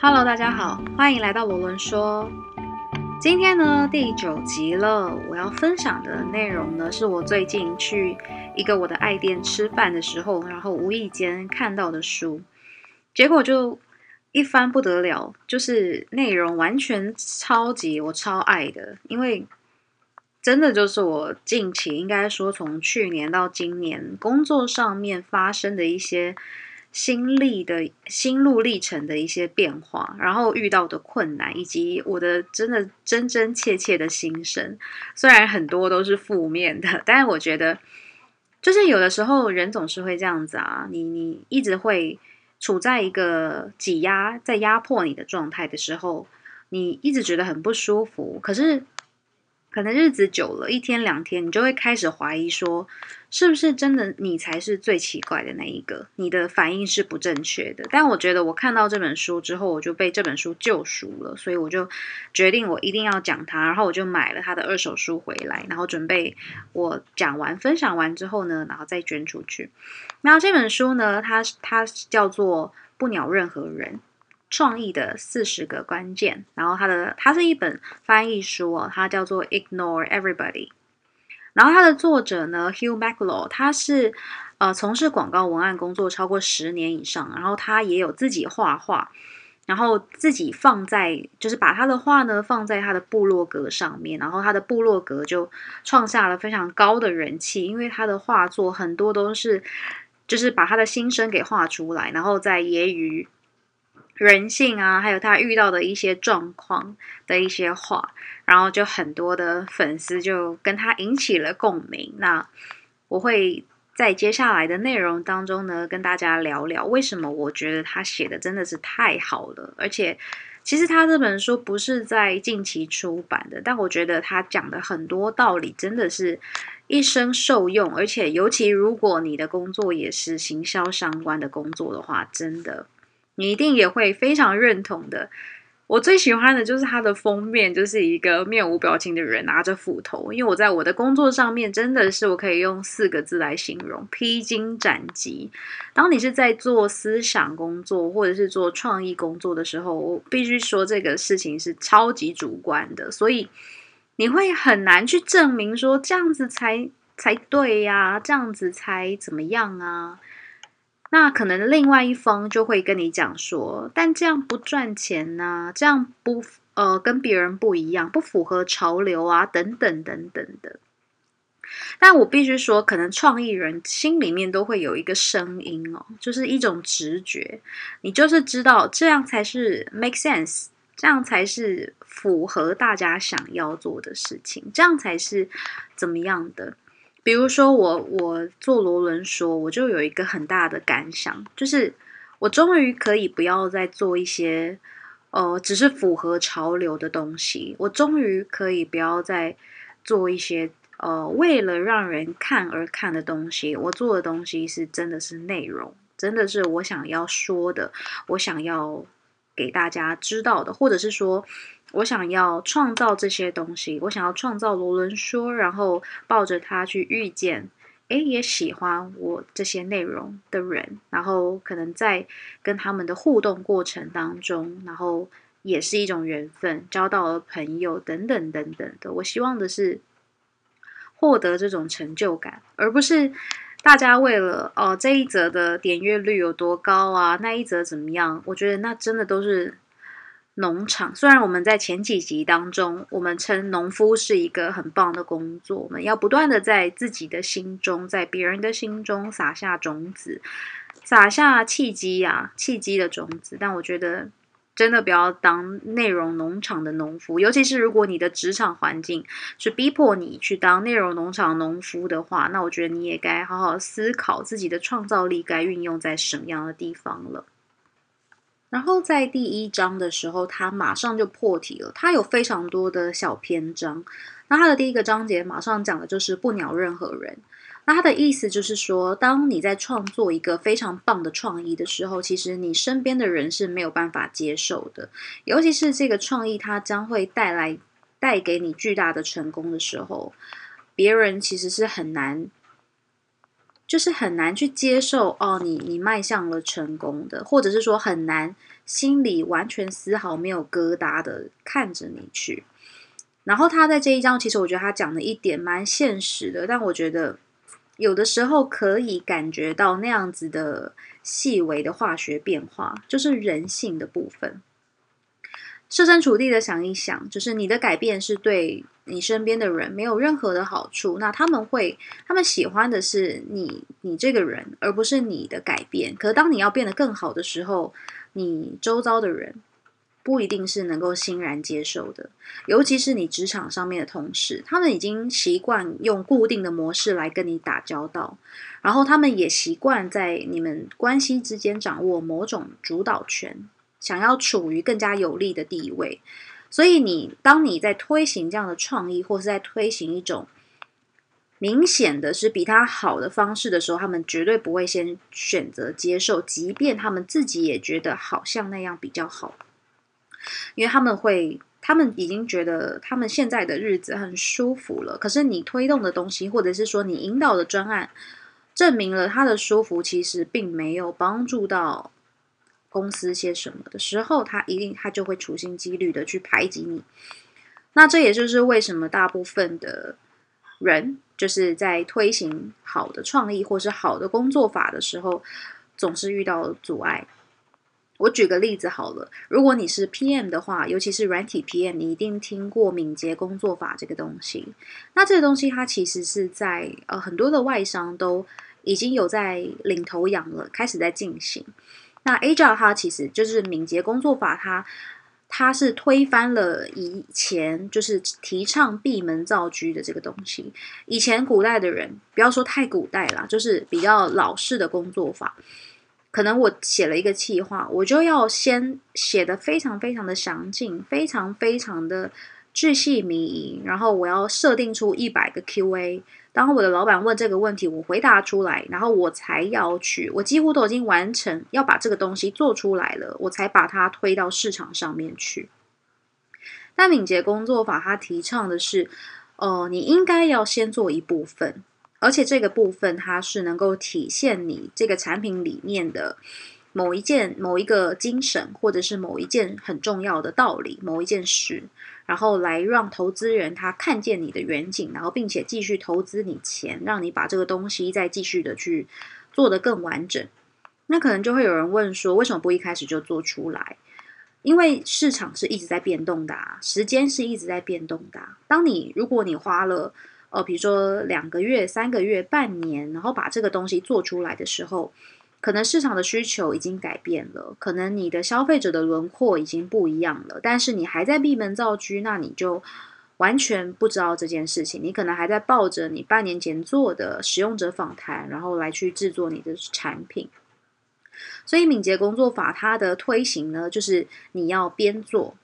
Hello，大家好，欢迎来到罗伦说。今天呢，第九集了。我要分享的内容呢，是我最近去一个我的爱店吃饭的时候，然后无意间看到的书，结果就一翻不得了，就是内容完全超级我超爱的，因为真的就是我近期应该说从去年到今年工作上面发生的一些。心历的心路历程的一些变化，然后遇到的困难，以及我的真的真真切切的心声，虽然很多都是负面的，但是我觉得，就是有的时候人总是会这样子啊，你你一直会处在一个挤压在压迫你的状态的时候，你一直觉得很不舒服，可是。可能日子久了，一天两天，你就会开始怀疑说，是不是真的你才是最奇怪的那一个？你的反应是不正确的。但我觉得我看到这本书之后，我就被这本书救赎了，所以我就决定我一定要讲它。然后我就买了他的二手书回来，然后准备我讲完分享完之后呢，然后再捐出去。然后这本书呢，它它叫做《不鸟任何人》。创意的四十个关键，然后它的它是一本翻译书哦，它叫做《Ignore Everybody》。然后它的作者呢，Hugh MacLaw，他是呃从事广告文案工作超过十年以上，然后他也有自己画画，然后自己放在就是把他的画呢放在他的部落格上面，然后他的部落格就创下了非常高的人气，因为他的画作很多都是就是把他的心声给画出来，然后在揶揄。人性啊，还有他遇到的一些状况的一些话，然后就很多的粉丝就跟他引起了共鸣。那我会在接下来的内容当中呢，跟大家聊聊为什么我觉得他写的真的是太好了。而且，其实他这本书不是在近期出版的，但我觉得他讲的很多道理真的是一生受用。而且，尤其如果你的工作也是行销相关的工作的话，真的。你一定也会非常认同的。我最喜欢的就是它的封面，就是一个面无表情的人拿着斧头。因为我在我的工作上面，真的是我可以用四个字来形容：披荆斩棘。当你是在做思想工作或者是做创意工作的时候，我必须说这个事情是超级主观的，所以你会很难去证明说这样子才才对呀，这样子才怎么样啊？那可能另外一方就会跟你讲说，但这样不赚钱呐，这样不呃跟别人不一样，不符合潮流啊，等等等等的。但我必须说，可能创意人心里面都会有一个声音哦，就是一种直觉，你就是知道这样才是 make sense，这样才是符合大家想要做的事情，这样才是怎么样的。比如说我我做罗伦说，我就有一个很大的感想，就是我终于可以不要再做一些呃只是符合潮流的东西，我终于可以不要再做一些呃为了让人看而看的东西。我做的东西是真的是内容，真的是我想要说的，我想要给大家知道的，或者是说。我想要创造这些东西，我想要创造罗伦说，然后抱着他去遇见，诶，也喜欢我这些内容的人，然后可能在跟他们的互动过程当中，然后也是一种缘分，交到了朋友等等等等的。我希望的是获得这种成就感，而不是大家为了哦这一则的点阅率有多高啊，那一则怎么样？我觉得那真的都是。农场虽然我们在前几集当中，我们称农夫是一个很棒的工作，我们要不断的在自己的心中，在别人的心中撒下种子，撒下契机呀，契机的种子。但我觉得真的不要当内容农场的农夫，尤其是如果你的职场环境是逼迫你去当内容农场农夫的话，那我觉得你也该好好思考自己的创造力该运用在什么样的地方了。然后在第一章的时候，他马上就破题了。他有非常多的小篇章。那他的第一个章节马上讲的就是不鸟任何人。那他的意思就是说，当你在创作一个非常棒的创意的时候，其实你身边的人是没有办法接受的。尤其是这个创意它将会带来带给你巨大的成功的时候，别人其实是很难就是很难去接受哦，你你迈向了成功的，或者是说很难心里完全丝毫没有疙瘩的看着你去。然后他在这一章，其实我觉得他讲的一点蛮现实的，但我觉得有的时候可以感觉到那样子的细微的化学变化，就是人性的部分。设身处地的想一想，就是你的改变是对你身边的人没有任何的好处，那他们会，他们喜欢的是你，你这个人，而不是你的改变。可当你要变得更好的时候，你周遭的人不一定是能够欣然接受的，尤其是你职场上面的同事，他们已经习惯用固定的模式来跟你打交道，然后他们也习惯在你们关系之间掌握某种主导权。想要处于更加有利的地位，所以你当你在推行这样的创意，或是在推行一种明显的是比他好的方式的时候，他们绝对不会先选择接受，即便他们自己也觉得好像那样比较好，因为他们会，他们已经觉得他们现在的日子很舒服了。可是你推动的东西，或者是说你引导的专案，证明了他的舒服其实并没有帮助到。公司些什么的时候，他一定他就会处心积虑的去排挤你。那这也就是为什么大部分的人就是在推行好的创意或是好的工作法的时候，总是遇到阻碍。我举个例子好了，如果你是 PM 的话，尤其是软体 PM，你一定听过敏捷工作法这个东西。那这个东西它其实是在呃很多的外商都已经有在领头羊了，开始在进行。那 Agile 它其实就是敏捷工作法，它它是推翻了以前就是提倡闭门造车的这个东西。以前古代的人，不要说太古代啦，就是比较老式的工作法，可能我写了一个计划，我就要先写的非常非常的详尽，非常非常的巨细靡遗，然后我要设定出一百个 Q&A。当我的老板问这个问题，我回答出来，然后我才要去，我几乎都已经完成，要把这个东西做出来了，我才把它推到市场上面去。但敏捷工作法它提倡的是，呃，你应该要先做一部分，而且这个部分它是能够体现你这个产品里面的某一件、某一个精神，或者是某一件很重要的道理，某一件事。然后来让投资人他看见你的远景，然后并且继续投资你钱，让你把这个东西再继续的去做得更完整。那可能就会有人问说，为什么不一开始就做出来？因为市场是一直在变动的，时间是一直在变动的。当你如果你花了呃，比如说两个月、三个月、半年，然后把这个东西做出来的时候。可能市场的需求已经改变了，可能你的消费者的轮廓已经不一样了，但是你还在闭门造车，那你就完全不知道这件事情。你可能还在抱着你半年前做的使用者访谈，然后来去制作你的产品。所以敏捷工作法它的推行呢，就是你要边做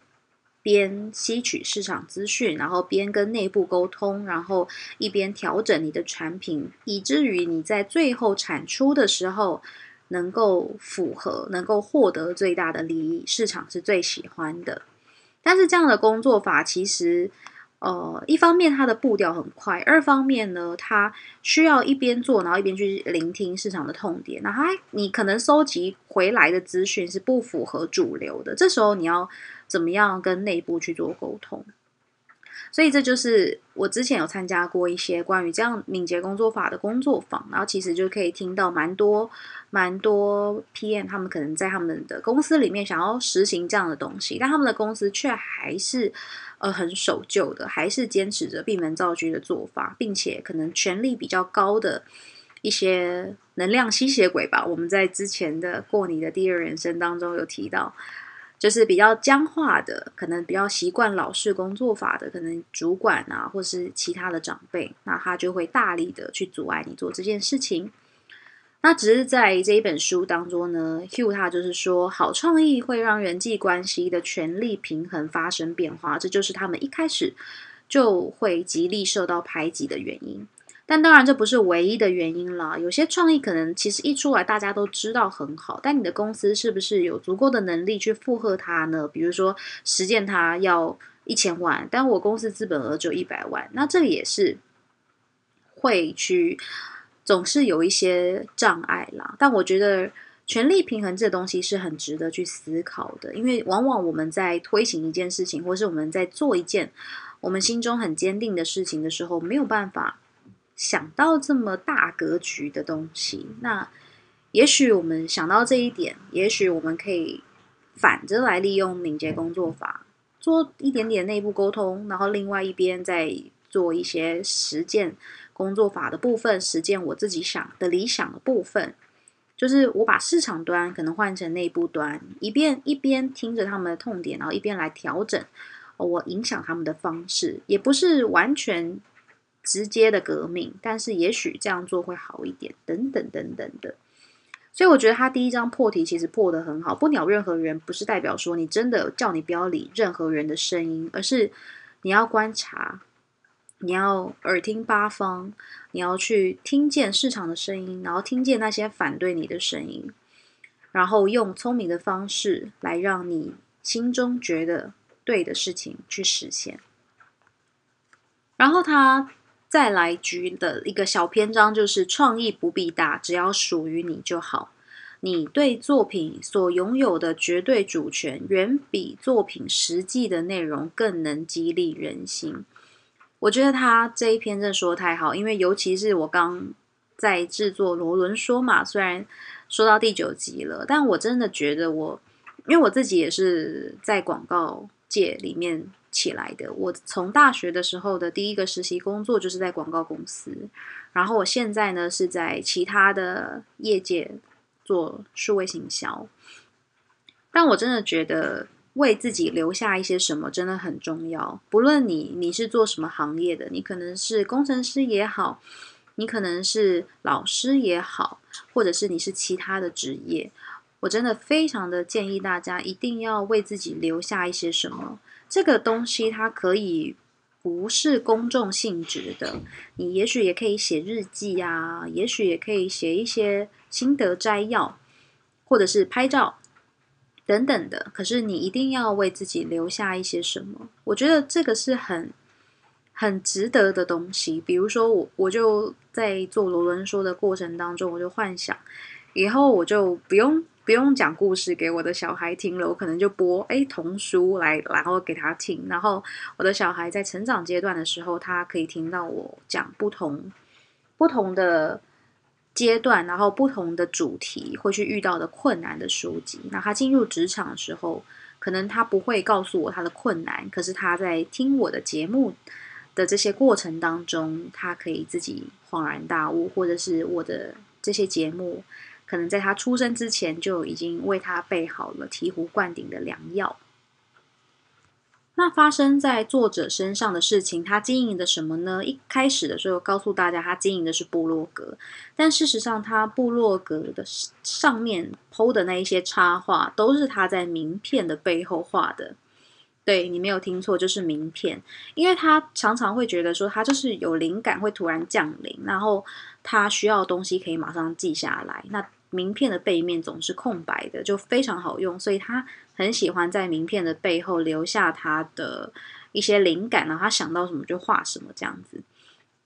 边吸取市场资讯，然后边跟内部沟通，然后一边调整你的产品，以至于你在最后产出的时候。能够符合，能够获得最大的利益，市场是最喜欢的。但是这样的工作法，其实，呃，一方面它的步调很快，二方面呢，它需要一边做，然后一边去聆听市场的痛点。那它，你可能收集回来的资讯是不符合主流的，这时候你要怎么样跟内部去做沟通？所以这就是我之前有参加过一些关于这样敏捷工作法的工作坊，然后其实就可以听到蛮多蛮多 PM 他们可能在他们的公司里面想要实行这样的东西，但他们的公司却还是呃很守旧的，还是坚持着闭门造车的做法，并且可能权力比较高的一些能量吸血鬼吧。我们在之前的过你的第二人生当中有提到。就是比较僵化的，可能比较习惯老式工作法的，可能主管啊，或是其他的长辈，那他就会大力的去阻碍你做这件事情。那只是在这一本书当中呢，Hugh 他就是说，好创意会让人际关系的权力平衡发生变化，这就是他们一开始就会极力受到排挤的原因。但当然，这不是唯一的原因啦。有些创意可能其实一出来，大家都知道很好，但你的公司是不是有足够的能力去负荷它呢？比如说，实践它要一千万，但我公司资本额就一百万，那这也是会去总是有一些障碍啦。但我觉得权力平衡这东西是很值得去思考的，因为往往我们在推行一件事情，或是我们在做一件我们心中很坚定的事情的时候，没有办法想到这么大格局的东西。那也许我们想到这一点，也许我们可以反着来利用敏捷工作法，做一点点内部沟通，然后另外一边再做一些实践工作法的部分，实践我自己想的理想的部分，就是我把市场端可能换成内部端，一边一边听着他们的痛点，然后一边来调整我影响他们的方式，也不是完全直接的革命，但是也许这样做会好一点，等等等等的。所以我觉得他第一章破题其实破的很好，不鸟任何人不是代表说你真的叫你不要理任何人的声音，而是你要观察，你要耳听八方，你要去听见市场的声音，然后听见那些反对你的声音，然后用聪明的方式来让你心中觉得对的事情去实现。然后他。再来举的一个小篇章就是创意不必大，只要属于你就好。你对作品所拥有的绝对主权，远比作品实际的内容更能激励人心。我觉得他这一篇真的说的太好，因为尤其是我刚在制作罗伦说嘛，虽然说到第九集了，但我真的觉得我，因为我自己也是在广告界里面。起来的。我从大学的时候的第一个实习工作就是在广告公司，然后我现在呢是在其他的业界做数位行销。但我真的觉得为自己留下一些什么真的很重要。不论你你是做什么行业的，你可能是工程师也好，你可能是老师也好，或者是你是其他的职业，我真的非常的建议大家一定要为自己留下一些什么。这个东西它可以不是公众性质的，你也许也可以写日记啊，也许也可以写一些心得摘要，或者是拍照等等的。可是你一定要为自己留下一些什么，我觉得这个是很很值得的东西。比如说，我我就在做罗伦说的过程当中，我就幻想以后我就不用。不用讲故事给我的小孩听了，我可能就播哎童书来，然后给他听。然后我的小孩在成长阶段的时候，他可以听到我讲不同不同的阶段，然后不同的主题会去遇到的困难的书籍。那他进入职场的时候，可能他不会告诉我他的困难，可是他在听我的节目的这些过程当中，他可以自己恍然大悟，或者是我的这些节目。可能在他出生之前就已经为他备好了醍醐灌顶的良药。那发生在作者身上的事情，他经营的什么呢？一开始的时候告诉大家，他经营的是部落格，但事实上，他部落格的上面剖的那一些插画，都是他在名片的背后画的。对你没有听错，就是名片，因为他常常会觉得说，他就是有灵感会突然降临，然后他需要的东西可以马上记下来。那名片的背面总是空白的，就非常好用，所以他很喜欢在名片的背后留下他的一些灵感，然后他想到什么就画什么这样子。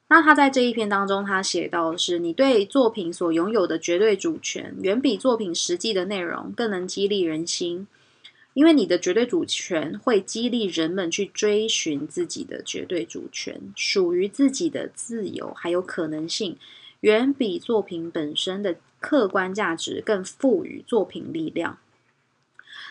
那他在这一篇当中，他写到的是：你对作品所拥有的绝对主权，远比作品实际的内容更能激励人心。因为你的绝对主权会激励人们去追寻自己的绝对主权，属于自己的自由还有可能性，远比作品本身的客观价值更赋予作品力量。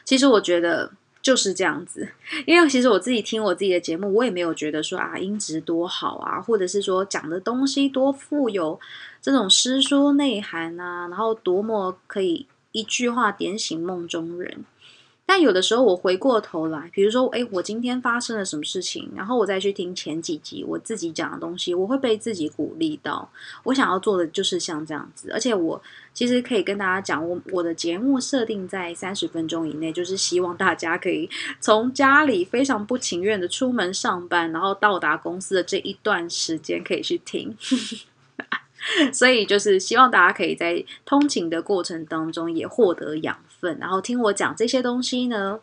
其实我觉得就是这样子，因为其实我自己听我自己的节目，我也没有觉得说啊音质多好啊，或者是说讲的东西多富有这种诗书内涵啊，然后多么可以一句话点醒梦中人。但有的时候，我回过头来，比如说，哎，我今天发生了什么事情，然后我再去听前几集我自己讲的东西，我会被自己鼓励到。我想要做的就是像这样子，而且我其实可以跟大家讲，我我的节目设定在三十分钟以内，就是希望大家可以从家里非常不情愿的出门上班，然后到达公司的这一段时间可以去听。所以就是希望大家可以在通勤的过程当中也获得养然后听我讲这些东西呢，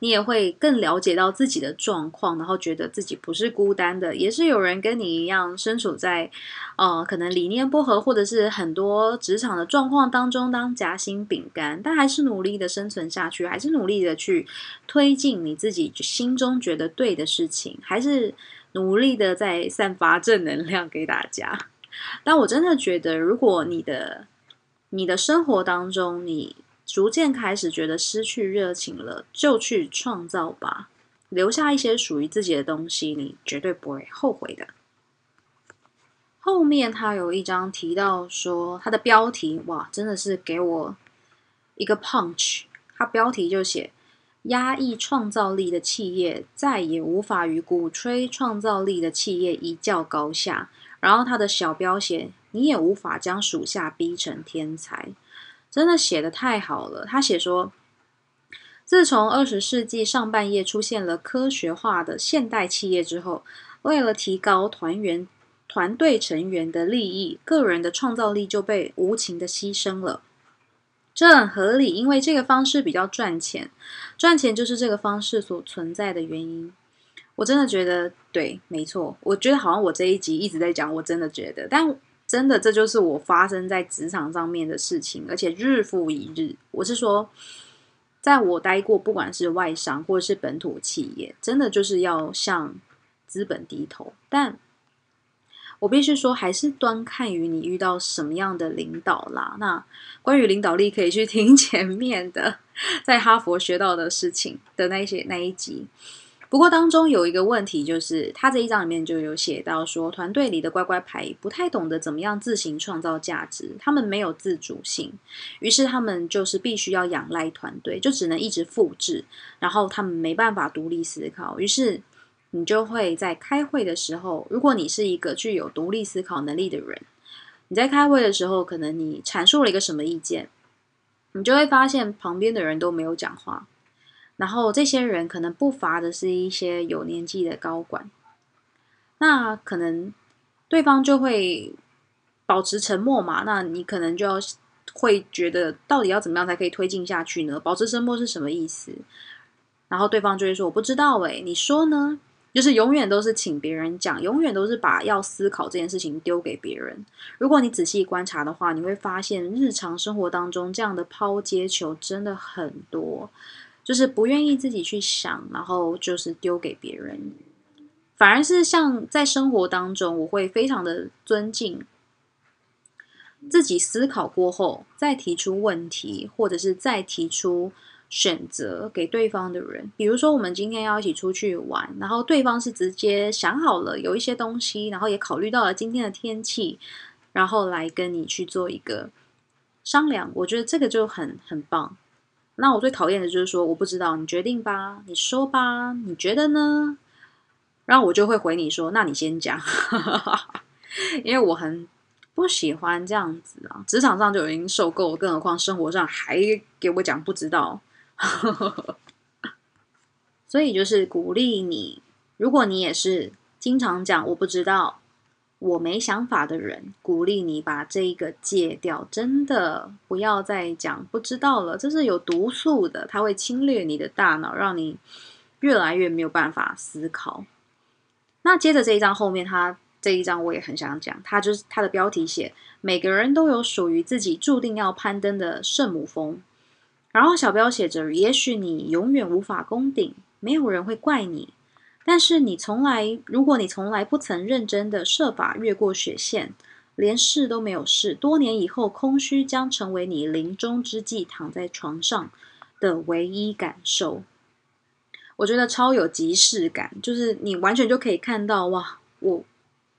你也会更了解到自己的状况，然后觉得自己不是孤单的，也是有人跟你一样身处在，呃，可能理念不合，或者是很多职场的状况当中当夹心饼干，但还是努力的生存下去，还是努力的去推进你自己心中觉得对的事情，还是努力的在散发正能量给大家。但我真的觉得，如果你的你的生活当中，你逐渐开始觉得失去热情了，就去创造吧，留下一些属于自己的东西，你绝对不会后悔的。后面他有一章提到说，他的标题哇，真的是给我一个 punch。他标题就写“压抑创造力的企业再也无法与鼓吹创造力的企业一较高下”，然后他的小标写“你也无法将属下逼成天才”。真的写的太好了。他写说，自从二十世纪上半叶出现了科学化的现代企业之后，为了提高团员团队成员的利益，个人的创造力就被无情的牺牲了。这很合理，因为这个方式比较赚钱，赚钱就是这个方式所存在的原因。我真的觉得对，没错。我觉得好像我这一集一直在讲，我真的觉得，但。真的，这就是我发生在职场上面的事情，而且日复一日。我是说，在我待过，不管是外商或者是本土企业，真的就是要向资本低头。但我必须说，还是端看于你遇到什么样的领导啦。那关于领导力，可以去听 前面的在哈佛学到的事情的那些那一集。不过当中有一个问题，就是他这一章里面就有写到说，团队里的乖乖牌不太懂得怎么样自行创造价值，他们没有自主性，于是他们就是必须要仰赖团队，就只能一直复制，然后他们没办法独立思考。于是你就会在开会的时候，如果你是一个具有独立思考能力的人，你在开会的时候，可能你阐述了一个什么意见，你就会发现旁边的人都没有讲话。然后这些人可能不乏的是一些有年纪的高管，那可能对方就会保持沉默嘛？那你可能就要会觉得，到底要怎么样才可以推进下去呢？保持沉默是什么意思？然后对方就会说：“我不知道。”诶，你说呢？就是永远都是请别人讲，永远都是把要思考这件事情丢给别人。如果你仔细观察的话，你会发现日常生活当中这样的抛接球真的很多。就是不愿意自己去想，然后就是丢给别人，反而是像在生活当中，我会非常的尊敬自己思考过后再提出问题，或者是再提出选择给对方的人。比如说，我们今天要一起出去玩，然后对方是直接想好了有一些东西，然后也考虑到了今天的天气，然后来跟你去做一个商量。我觉得这个就很很棒。那我最讨厌的就是说我不知道，你决定吧，你说吧，你觉得呢？然后我就会回你说，那你先讲，因为我很不喜欢这样子啊。职场上就已经受够，更何况生活上还给我讲不知道。所以就是鼓励你，如果你也是经常讲我不知道。我没想法的人，鼓励你把这一个戒掉，真的不要再讲不知道了，这是有毒素的，它会侵略你的大脑，让你越来越没有办法思考。那接着这一章后面，他这一章我也很想讲，他就是他的标题写每个人都有属于自己注定要攀登的圣母峰，然后小标写着也许你永远无法攻顶，没有人会怪你。但是你从来，如果你从来不曾认真的设法越过雪线，连试都没有试，多年以后，空虚将成为你临终之际躺在床上的唯一感受。我觉得超有即视感，就是你完全就可以看到，哇，我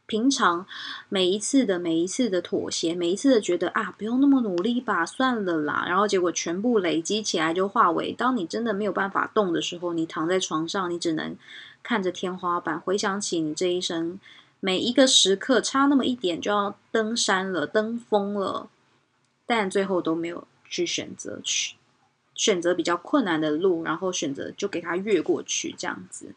平常每一次的每一次的妥协，每一次的觉得啊，不用那么努力吧，算了啦，然后结果全部累积起来，就化为当你真的没有办法动的时候，你躺在床上，你只能。看着天花板，回想起你这一生每一个时刻，差那么一点就要登山了、登峰了，但最后都没有去选择去选择比较困难的路，然后选择就给他越过去这样子。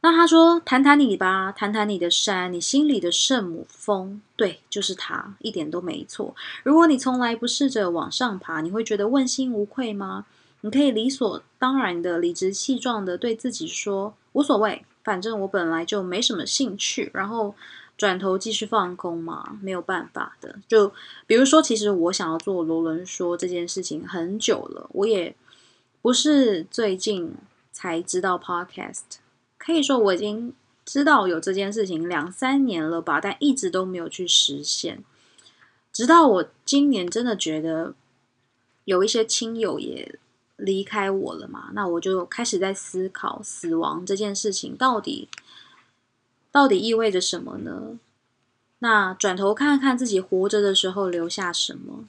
那他说：“谈谈你吧，谈谈你的山，你心里的圣母峰，对，就是他，一点都没错。如果你从来不试着往上爬，你会觉得问心无愧吗？”你可以理所当然的、理直气壮的对自己说无所谓，反正我本来就没什么兴趣，然后转头继续放空嘛，没有办法的。就比如说，其实我想要做罗伦说这件事情很久了，我也不是最近才知道 podcast，可以说我已经知道有这件事情两三年了吧，但一直都没有去实现。直到我今年真的觉得有一些亲友也离开我了嘛，那我就开始在思考死亡这件事情到底到底意味着什么呢？那转头看看自己活着的时候留下什么。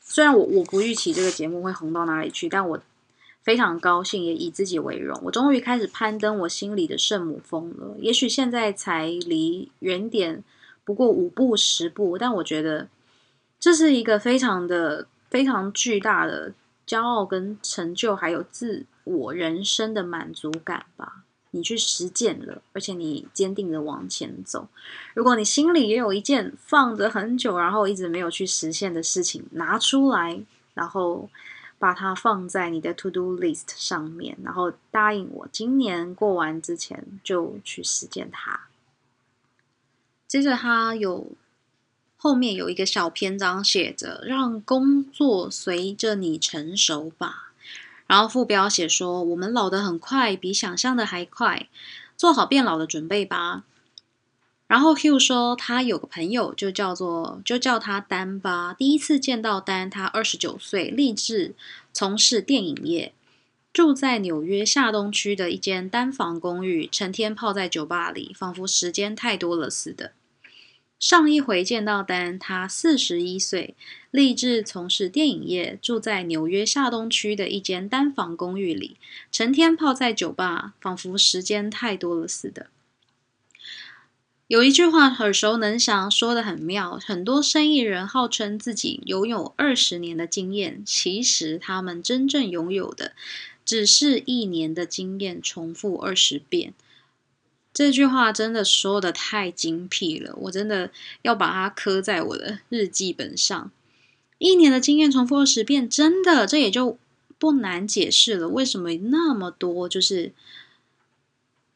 虽然我我不预期这个节目会红到哪里去，但我非常高兴，也以自己为荣。我终于开始攀登我心里的圣母峰了。也许现在才离原点不过五步十步，但我觉得。这是一个非常的、非常巨大的骄傲跟成就，还有自我人生的满足感吧。你去实践了，而且你坚定的往前走。如果你心里也有一件放着很久，然后一直没有去实现的事情，拿出来，然后把它放在你的 to do list 上面，然后答应我，今年过完之前就去实践它。接着，他有。后面有一个小篇章写着“让工作随着你成熟吧”，然后副标写说：“我们老得很快，比想象的还快，做好变老的准备吧。”然后 Hugh 说他有个朋友就叫做就叫他丹吧。第一次见到丹，他二十九岁，立志从事电影业，住在纽约下东区的一间单房公寓，成天泡在酒吧里，仿佛时间太多了似的。上一回见到丹，他四十一岁，立志从事电影业，住在纽约下东区的一间单房公寓里，成天泡在酒吧，仿佛时间太多了似的。有一句话耳熟能详，说的很妙。很多生意人号称自己拥有二十年的经验，其实他们真正拥有的只是一年的经验，重复二十遍。这句话真的说的太精辟了，我真的要把它刻在我的日记本上。一年的经验重复二十遍，真的，这也就不难解释了，为什么那么多就是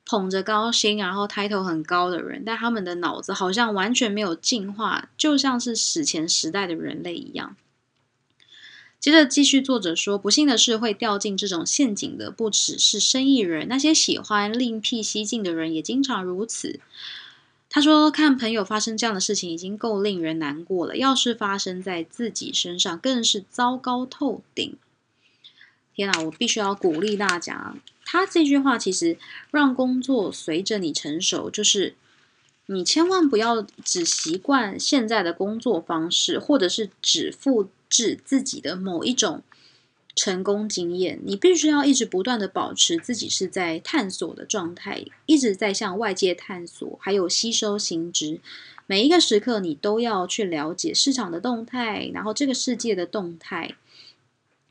捧着高薪，然后抬头很高的人，但他们的脑子好像完全没有进化，就像是史前时代的人类一样。接着继续，作者说，不幸的是，会掉进这种陷阱的不只是生意人，那些喜欢另辟蹊径的人也经常如此。他说，看朋友发生这样的事情已经够令人难过了，要是发生在自己身上，更是糟糕透顶。天哪，我必须要鼓励大家，他这句话其实让工作随着你成熟，就是你千万不要只习惯现在的工作方式，或者是只负。指自己的某一种成功经验，你必须要一直不断的保持自己是在探索的状态，一直在向外界探索，还有吸收新知。每一个时刻，你都要去了解市场的动态，然后这个世界的动态，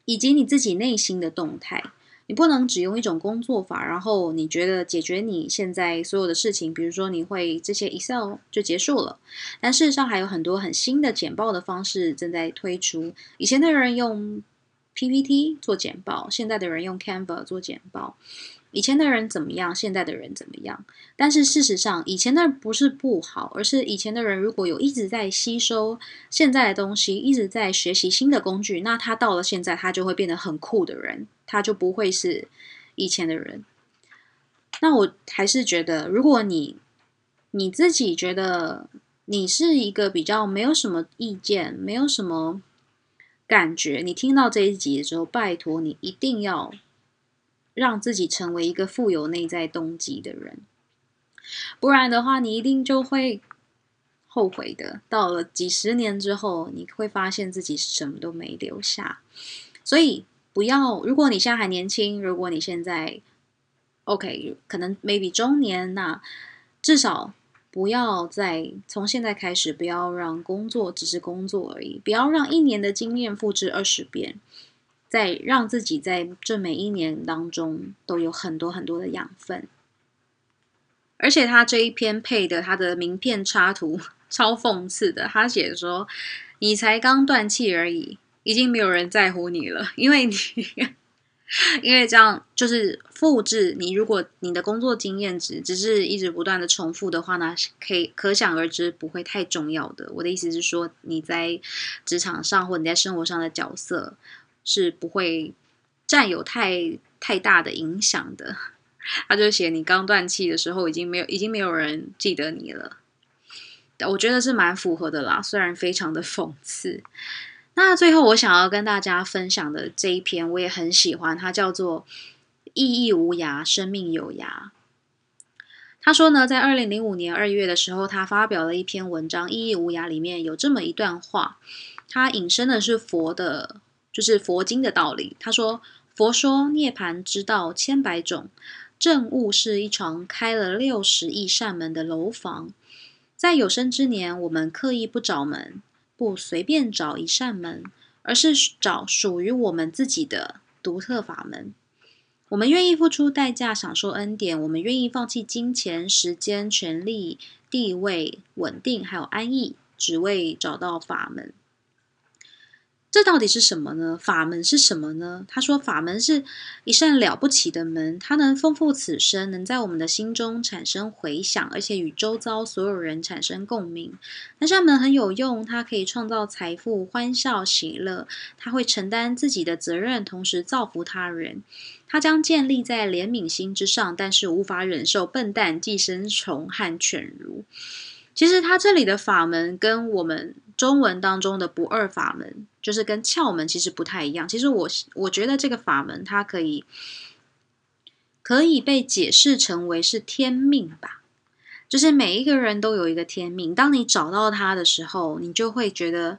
以及你自己内心的动态。你不能只用一种工作法，然后你觉得解决你现在所有的事情，比如说你会这些 Excel 就结束了。但事实上还有很多很新的简报的方式正在推出。以前的人用 PPT 做简报，现在的人用 Canva 做简报。以前的人怎么样？现在的人怎么样？但是事实上，以前的不是不好，而是以前的人如果有一直在吸收现在的东西，一直在学习新的工具，那他到了现在，他就会变得很酷的人，他就不会是以前的人。那我还是觉得，如果你你自己觉得你是一个比较没有什么意见，没有什么感觉，你听到这一集的时候，拜托你一定要。让自己成为一个富有内在动机的人，不然的话，你一定就会后悔的。到了几十年之后，你会发现自己什么都没留下。所以，不要。如果你现在还年轻，如果你现在 OK，可能 maybe 中年，那至少不要再从现在开始，不要让工作只是工作而已，不要让一年的经验复制二十遍。再让自己在这每一年当中都有很多很多的养分，而且他这一篇配的他的名片插图 超讽刺的，他写说：“你才刚断气而已，已经没有人在乎你了，因为你因为这样就是复制你。如果你的工作经验值只是一直不断的重复的话，那可以可想而知不会太重要的。我的意思是说，你在职场上或你在生活上的角色是不会占有太太大的影响的。他就写你刚断气的时候，已经没有已经没有人记得你了。我觉得是蛮符合的啦，虽然非常的讽刺。那最后我想要跟大家分享的这一篇，我也很喜欢，它叫做“意义无涯，生命有涯”。他说呢，在二零零五年二月的时候，他发表了一篇文章，《意义无涯》里面有这么一段话，他引申的是佛的，就是佛经的道理。他说：“佛说涅盘之道千百种，正悟是一床开了六十亿扇门的楼房。”在有生之年，我们刻意不找门，不随便找一扇门，而是找属于我们自己的独特法门。我们愿意付出代价享受恩典，我们愿意放弃金钱、时间、权力、地位、稳定，还有安逸，只为找到法门。这到底是什么呢？法门是什么呢？他说，法门是一扇了不起的门，它能丰富此生，能在我们的心中产生回响，而且与周遭所有人产生共鸣。那扇门很有用，它可以创造财富、欢笑、喜乐。它会承担自己的责任，同时造福他人。它将建立在怜悯心之上，但是无法忍受笨蛋、寄生虫和犬儒。其实，他这里的法门跟我们中文当中的不二法门。就是跟窍门其实不太一样。其实我我觉得这个法门它可以可以被解释成为是天命吧。就是每一个人都有一个天命，当你找到它的时候，你就会觉得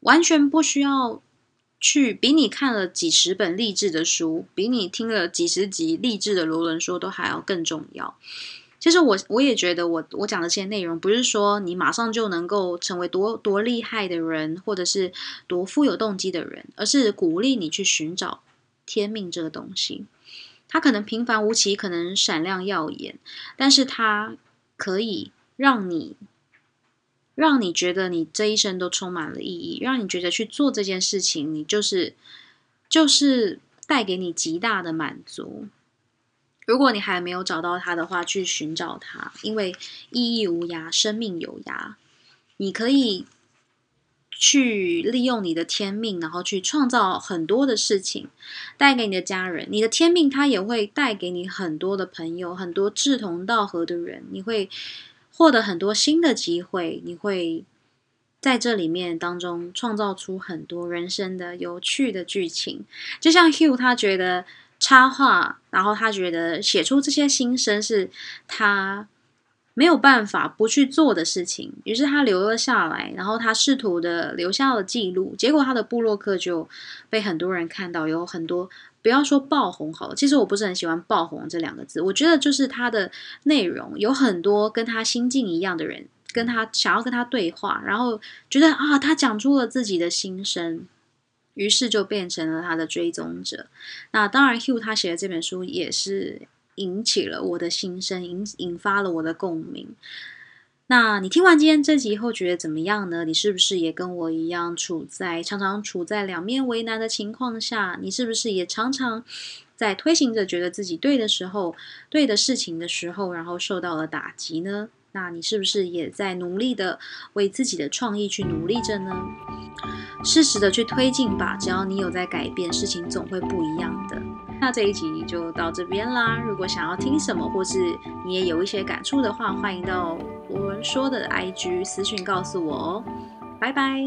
完全不需要去比你看了几十本励志的书，比你听了几十集励志的罗伦说都还要更重要。其实我我也觉得，我我讲的这些内容，不是说你马上就能够成为多多厉害的人，或者是多富有动机的人，而是鼓励你去寻找天命这个东西。它可能平凡无奇，可能闪亮耀眼，但是它可以让你让你觉得你这一生都充满了意义，让你觉得去做这件事情，你就是就是带给你极大的满足。如果你还没有找到它的话，去寻找它，因为意义无涯，生命有涯。你可以去利用你的天命，然后去创造很多的事情，带给你的家人。你的天命，它也会带给你很多的朋友，很多志同道合的人。你会获得很多新的机会，你会在这里面当中创造出很多人生的有趣的剧情。就像 Hugh，他觉得。插画，然后他觉得写出这些心声是他没有办法不去做的事情，于是他留了下来，然后他试图的留下了记录，结果他的部落客就被很多人看到，有很多不要说爆红好了，其实我不是很喜欢爆红这两个字，我觉得就是他的内容有很多跟他心境一样的人跟他想要跟他对话，然后觉得啊，他讲出了自己的心声。于是就变成了他的追踪者。那当然，Hugh 他写的这本书也是引起了我的心声，引引发了我的共鸣。那你听完今天这集以后，觉得怎么样呢？你是不是也跟我一样，处在常常处在两面为难的情况下？你是不是也常常在推行着觉得自己对的时候，对的事情的时候，然后受到了打击呢？那你是不是也在努力的为自己的创意去努力着呢？适时的去推进吧，只要你有在改变，事情总会不一样的。那这一集就到这边啦。如果想要听什么，或是你也有一些感触的话，欢迎到我说的 IG 私讯告诉我哦。拜拜。